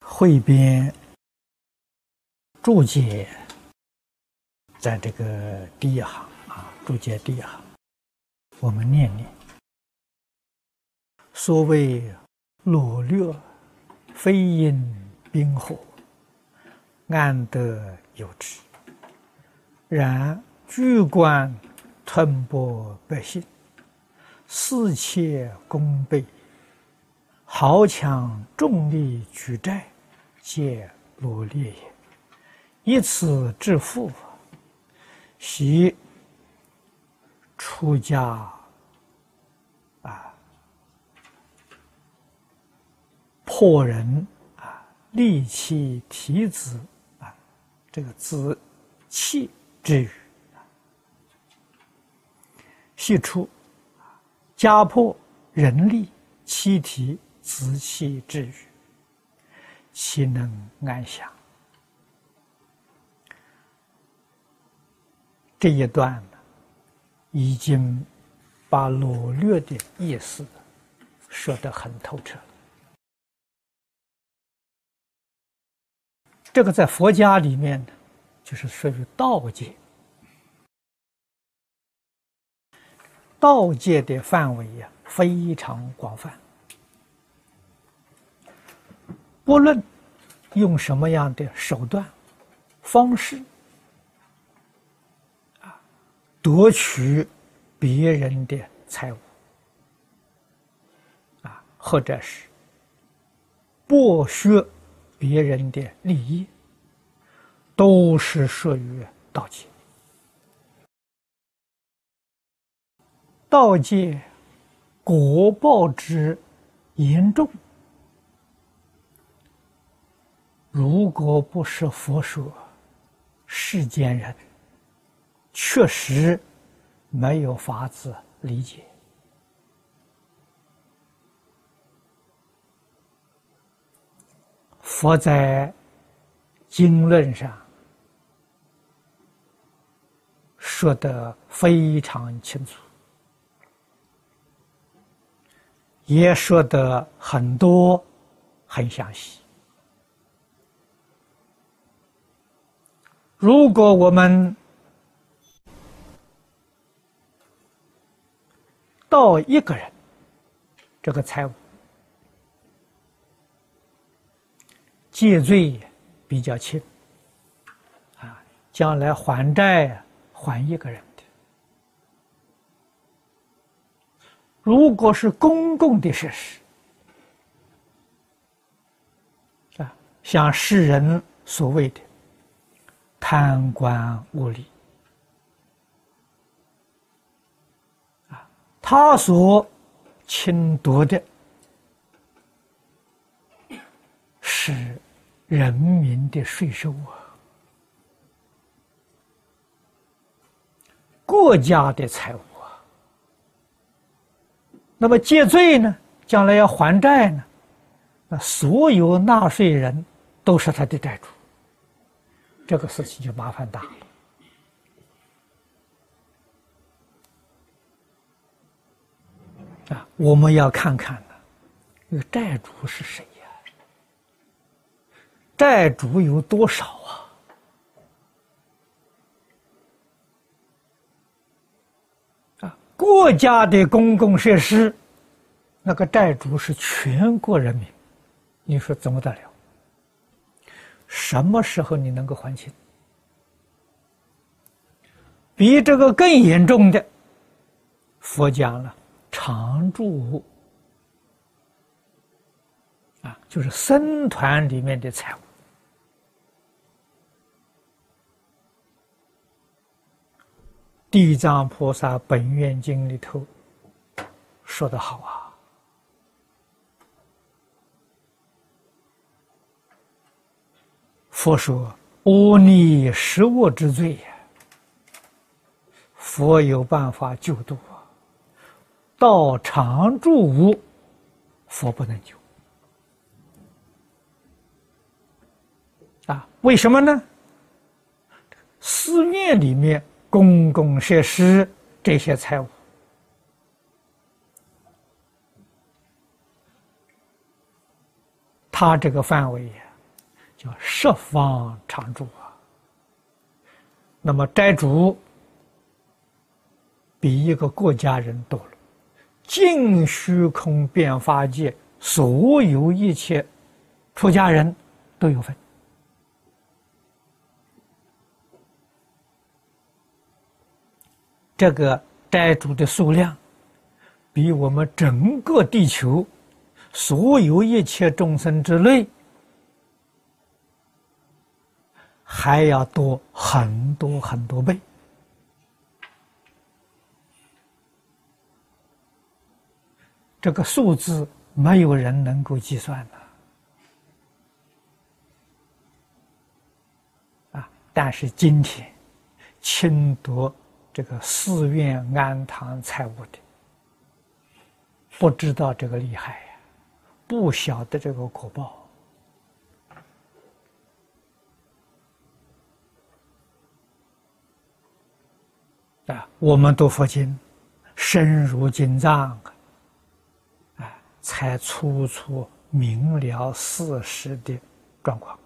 汇编注解，在这个第一行啊，注解第一行，我们念念。所谓掳掠，非因兵火，安得有之？然居官吞剥百姓，私窃功倍，豪强重利举债。皆罗列也，以此致富，习出家啊，破人啊，利其体子啊，这个子气之语，系出家破人利妻体子气之语。岂能安详？这一段，已经把掳掠的意思说得很透彻。这个在佛家里面呢，就是属于道界。道界的范围呀，非常广泛。不论用什么样的手段、方式啊，夺取别人的财物啊，或者是剥削别人的利益，都是属于盗窃。盗窃国报之严重。如果不是佛说，世间人确实没有法子理解。佛在经论上说的非常清楚，也说的很多很详细。如果我们盗一个人这个财物，借罪比较轻，啊，将来还债还一个人的。如果是公共的设施，啊，像世人所谓的。贪官污吏啊，他所侵夺的是人民的税收啊，国家的财物啊。那么借罪呢？将来要还债呢？那所有纳税人都是他的债主。这个事情就麻烦大了啊！我们要看看呢，这个债主是谁呀？债主有多少啊？啊，国家的公共设施，那个债主是全国人民，你说怎么得了？什么时候你能够还清？比这个更严重的，佛讲了常住物啊，就是僧团里面的财物。地藏菩萨本愿经里头说的好啊。佛说：“阿逆十恶之罪呀，佛有办法救度啊。道常住无，佛不能救啊？为什么呢？寺院里面公共设施这些财物，他这个范围呀。”叫十方常住啊。那么斋主比一个国家人多了，尽虚空变化界所有一切出家人都有份。这个斋主的数量，比我们整个地球所有一切众生之内还要多很多很多倍。这个数字没有人能够计算的啊！但是今天，清夺。这个寺院安堂财物的，不知道这个厉害呀，不晓得这个果报啊！我们读佛经，深入经藏哎，才处处明了事实的状况。